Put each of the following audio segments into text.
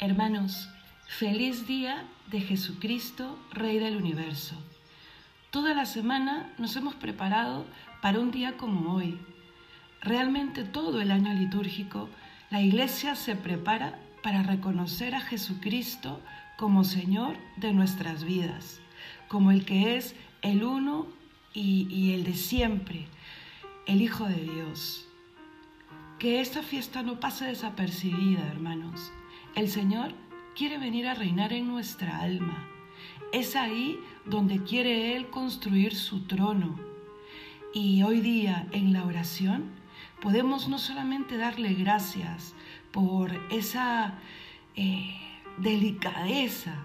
Hermanos, feliz día de Jesucristo, Rey del Universo. Toda la semana nos hemos preparado para un día como hoy. Realmente todo el año litúrgico la Iglesia se prepara para reconocer a Jesucristo como Señor de nuestras vidas, como el que es el uno y, el de siempre, el Hijo de Dios. Que esta fiesta no pase desapercibida, hermanos. El Señor quiere venir a reinar en nuestra alma. Es ahí donde quiere Él construir su trono. Y hoy día en la oración podemos no solamente darle gracias por esa eh, delicadeza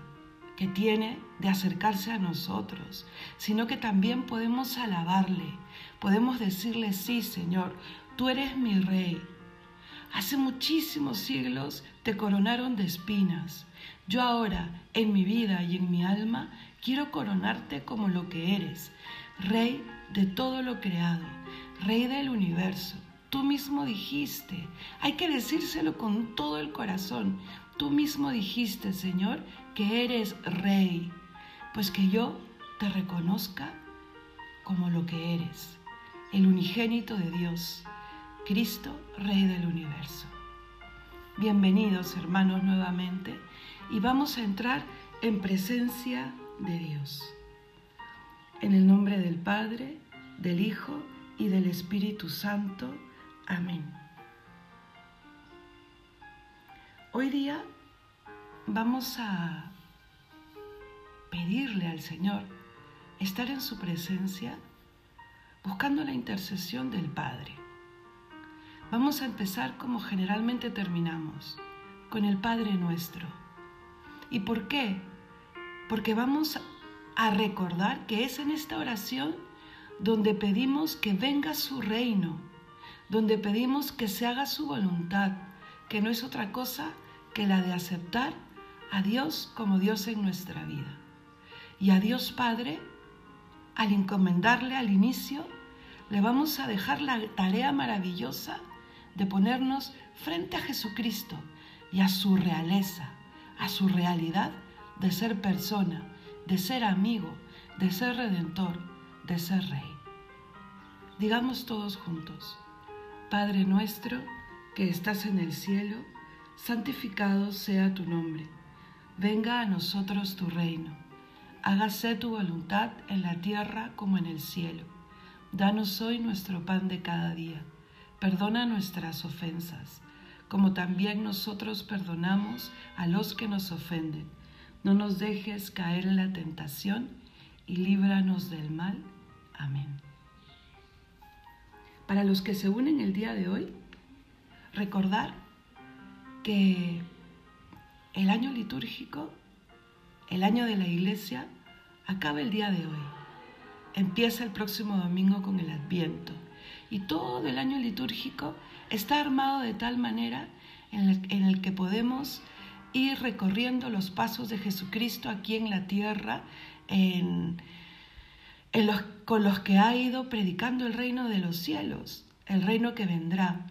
que tiene de acercarse a nosotros, sino que también podemos alabarle, podemos decirle, sí Señor, tú eres mi rey, Hace muchísimos siglos te coronaron de espinas. Yo ahora, en mi vida y en mi alma, quiero coronarte como lo que eres, Rey de todo lo creado, Rey del universo. Tú mismo dijiste, hay que decírselo con todo el corazón, tú mismo dijiste, Señor, que eres Rey, pues que yo te reconozca como lo que eres, el unigénito de Dios Cristo, Rey del universo. Bienvenidos hermanos nuevamente y vamos a entrar en presencia de Dios. En el nombre del Padre, del Hijo y del Espíritu Santo. Amén. Hoy día vamos a pedirle al Señor estar en su presencia buscando la intercesión del Padre. Vamos a empezar como generalmente terminamos, con el Padre nuestro. ¿Y por qué? Porque vamos a recordar que es en esta oración donde pedimos que venga su reino, donde pedimos que se haga su voluntad, que no es otra cosa que la de aceptar a Dios como Dios en nuestra vida. Y a Dios Padre, al encomendarle al inicio, le vamos a dejar la tarea maravillosa de ponernos frente a Jesucristo y a su realeza, a su realidad de ser persona, de ser amigo, de ser redentor, de ser rey. Digamos todos juntos, Padre nuestro que estás en el cielo, santificado sea tu nombre, venga a nosotros tu reino, hágase tu voluntad en la tierra como en el cielo. Danos hoy nuestro pan de cada día Perdona nuestras ofensas, como también nosotros perdonamos a los que nos ofenden. No nos dejes caer en la tentación y líbranos del mal. Amén. Para los que se unen el día de hoy, recordar que el año litúrgico, el año de la iglesia, acaba el día de hoy. Empieza el próximo domingo con el Adviento y todo el año litúrgico está armado de tal manera en el, que podemos ir recorriendo los pasos de Jesucristo aquí en la tierra, con los que ha ido predicando el reino de los cielos, el reino que vendrá.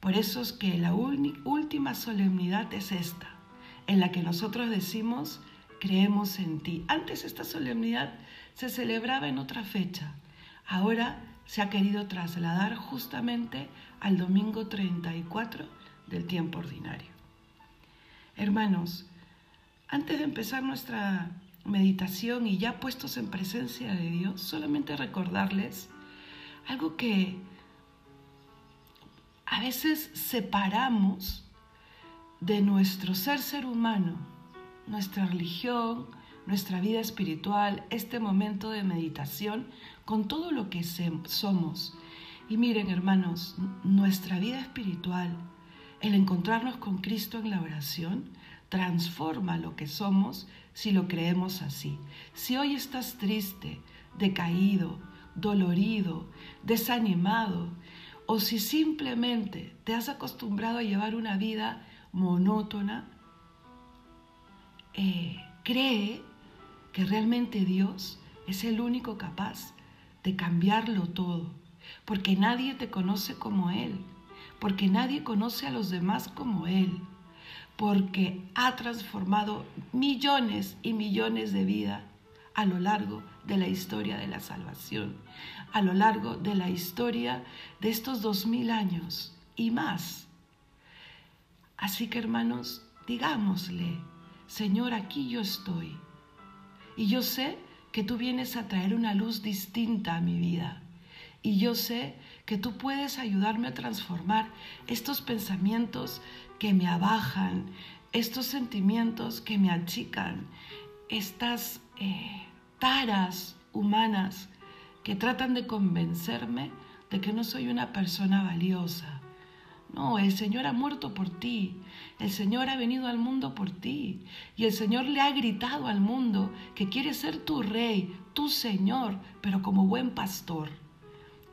Por eso es que la última solemnidad es esta, en la que nosotros decimos, creemos en ti. Antes esta solemnidad se celebraba en otra fecha, ahora se ha querido trasladar justamente al domingo 34 del tiempo ordinario. Hermanos, antes de empezar nuestra meditación y ya puestos en presencia de Dios, solamente recordarles algo que a veces separamos de nuestro ser ser humano, nuestra religión, nuestra vida espiritual, este momento de meditación con todo lo que somos. Y miren, hermanos, nuestra vida espiritual, el encontrarnos con Cristo en la oración, transforma lo que somos si lo creemos así. Si hoy estás triste, decaído, dolorido, desanimado, o si simplemente te has acostumbrado a llevar una vida monótona, eh, cree que realmente Dios es el único capaz de cambiarlo todo, porque nadie te conoce como Él, porque nadie conoce a los demás como Él, porque ha transformado millones y millones de vidas a lo largo de la historia de la salvación, a lo largo de la historia de estos dos mil años y más. Así que hermanos, digámosle, Señor, aquí yo estoy. Y yo sé que tú vienes a traer una luz distinta a mi vida. Y yo sé que tú puedes ayudarme a transformar estos pensamientos que me abajan, estos sentimientos que me achican, estas eh, taras humanas que tratan de convencerme de que no soy una persona valiosa. No, el Señor ha muerto por ti, el Señor ha venido al mundo por ti y el Señor le ha gritado al mundo que quiere ser tu rey, tu Señor, pero como buen pastor.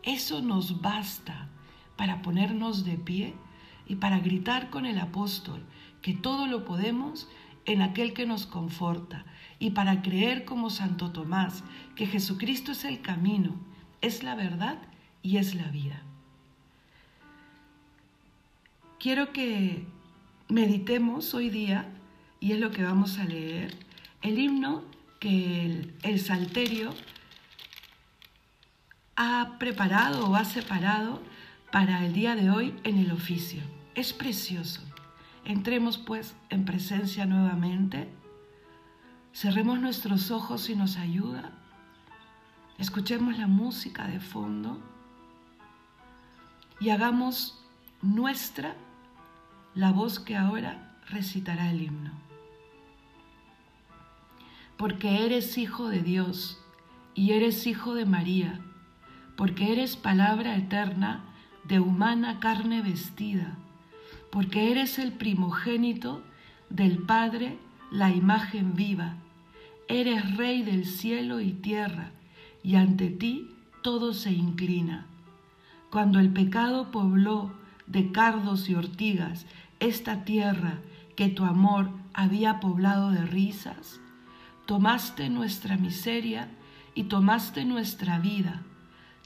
Eso nos basta para ponernos de pie y para gritar con el apóstol que todo lo podemos en aquel que nos conforta y para creer como Santo Tomás que Jesucristo es el camino, es la verdad y es la vida. Quiero que meditemos hoy día, y es lo que vamos a leer, el himno que el, Salterio ha preparado o ha separado para el día de hoy en el oficio. Es precioso. Entremos pues en presencia nuevamente. Cerremos nuestros ojos si nos ayuda. Escuchemos la música de fondo y hagamos nuestra la voz que ahora recitará el himno. Porque eres hijo de Dios y eres hijo de María, porque eres palabra eterna de humana carne vestida, porque eres el primogénito del Padre, la imagen viva, eres rey del cielo y tierra, y ante ti todo se inclina. Cuando el pecado pobló de cardos y ortigas esta tierra que tu amor había poblado de risas? Tomaste nuestra miseria y tomaste nuestra vida.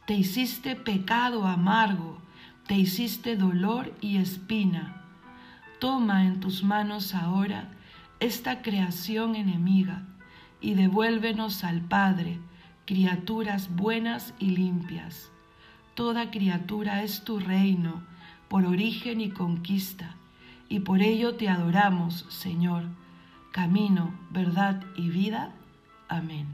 Te hiciste pecado amargo, te hiciste dolor y espina. Toma en tus manos ahora esta creación enemiga y devuélvenos al Padre, criaturas buenas y limpias. Toda criatura es tu reino por origen y conquista y por ello te adoramos, Señor, camino, verdad y vida. Amén.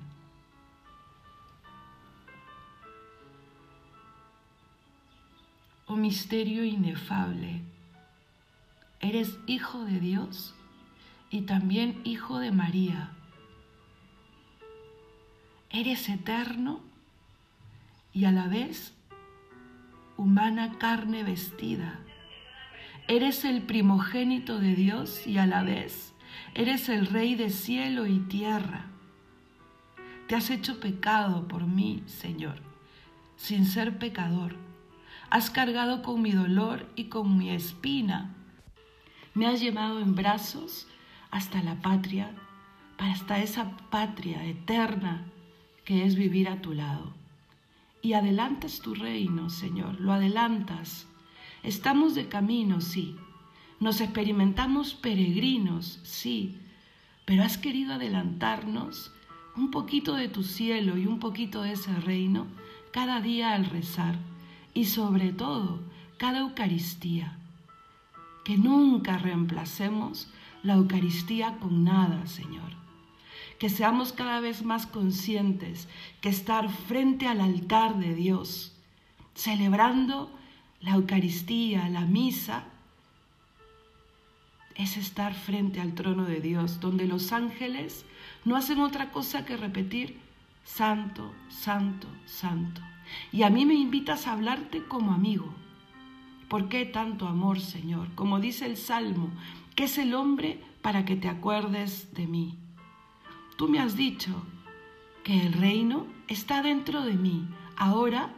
Oh misterio inefable, eres hijo de Dios y también hijo de María. Eres eterno y a la vez humana carne vestida Eres el primogénito de Dios y a la vez eres el rey de cielo y tierra. Te has hecho pecado por mí, Señor, sin ser pecador. Has cargado con mi dolor y con mi espina. Me has llevado en brazos hasta la patria, hasta esa patria eterna que es vivir a tu lado. Y adelantas tu reino, Señor, lo adelantas Estamos de camino, sí. Nos experimentamos peregrinos, sí. Pero has querido adelantarnos un poquito de tu cielo y un poquito de ese reino cada día al rezar. Y sobre todo, cada Eucaristía. Que nunca reemplacemos la Eucaristía con nada, Señor. Que seamos cada vez más conscientes que estar frente al altar de Dios, celebrando la Eucaristía, la misa, es estar frente al trono de Dios, donde los ángeles no hacen otra cosa que repetir, Santo, Santo, Santo. Y a mí me invitas a hablarte como amigo. ¿Por qué tanto amor, Señor? Como dice el Salmo, ¿qué es el hombre para que te acuerdes de mí? Tú me has dicho que el reino está dentro de mí. Ahora,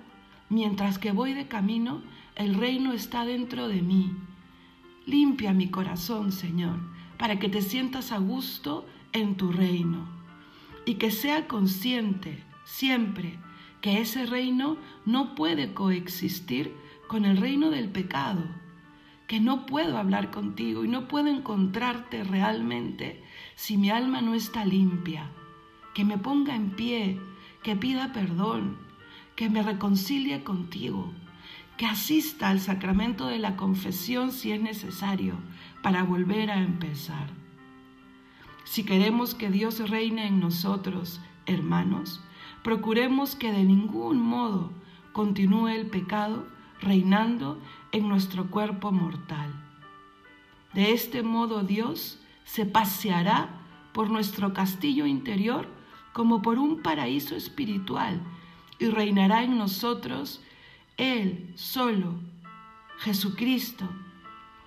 mientras que voy de camino, el reino está dentro de mí. Limpia mi corazón, Señor, para que te sientas a gusto en tu reino y que sea consciente siempre que ese reino no puede coexistir con el reino del pecado, que no puedo hablar contigo y no puedo encontrarte realmente si mi alma no está limpia, que me ponga en pie, que pida perdón, que me reconcilie contigo, que asista al sacramento de la confesión si es necesario para volver a empezar. Si queremos que Dios reine en nosotros, hermanos, procuremos que de ningún modo continúe el pecado reinando en nuestro cuerpo mortal. De este modo Dios se paseará por nuestro castillo interior como por un paraíso espiritual y reinará en nosotros Él solo, Jesucristo.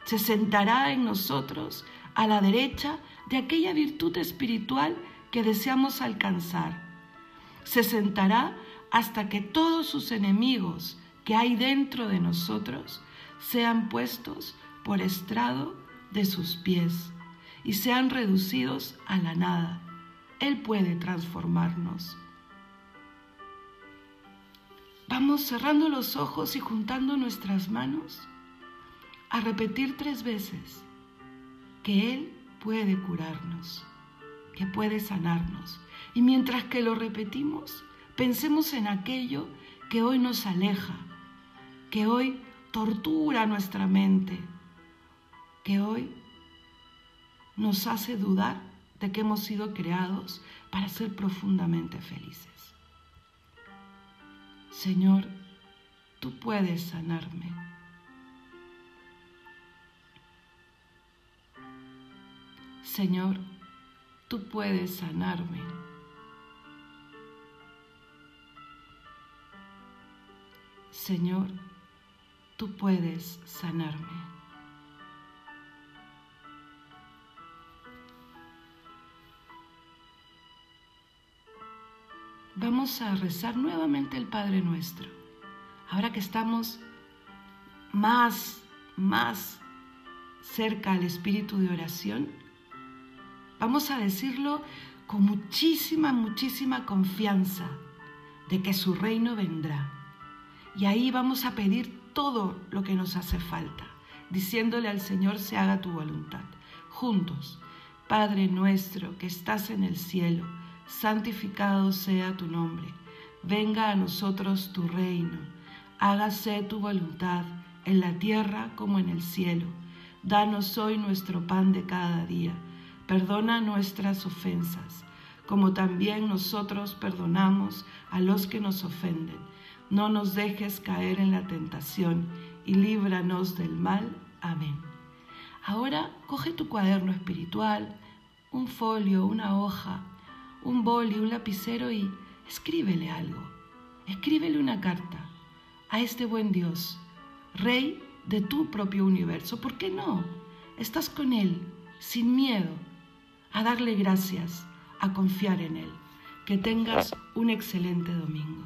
Se sentará en nosotros a la derecha de aquella virtud espiritual que deseamos alcanzar. Se sentará hasta que todos sus enemigos que hay dentro de nosotros sean puestos por estrado de sus pies y sean reducidos a la nada. Él puede transformarnos. Vamos cerrando los ojos y juntando nuestras manos a repetir tres veces que Él puede curarnos, que puede sanarnos. Y mientras que lo repetimos, pensemos en aquello que hoy nos aleja, que hoy tortura nuestra mente, que hoy nos hace dudar de que hemos sido creados para ser profundamente felices. Señor, tú puedes sanarme. Señor, tú puedes sanarme. Señor, tú puedes sanarme. Vamos a rezar nuevamente el Padre Nuestro. Ahora que estamos más, más cerca al espíritu de oración, vamos a decirlo con muchísima, muchísima confianza de que su reino vendrá. Y ahí vamos a pedir todo lo que nos hace falta, diciéndole al Señor, se haga tu voluntad. Juntos, Padre nuestro que estás en el cielo, santificado sea tu nombre. Venga a nosotros tu reino. Hágase tu voluntad en la tierra como en el cielo. Danos hoy nuestro pan de cada día. Perdona nuestras ofensas, como también nosotros perdonamos a los que nos ofenden. No nos dejes caer en la tentación y líbranos del mal. Amén. Ahora coge tu cuaderno espiritual, un folio, una hoja un boli, un lapicero y escríbele algo. Escríbele una carta a este buen Dios, Rey de tu propio universo. ¿Por qué no? Estás con Él, sin miedo, a darle gracias, a confiar en Él. Que tengas un excelente domingo.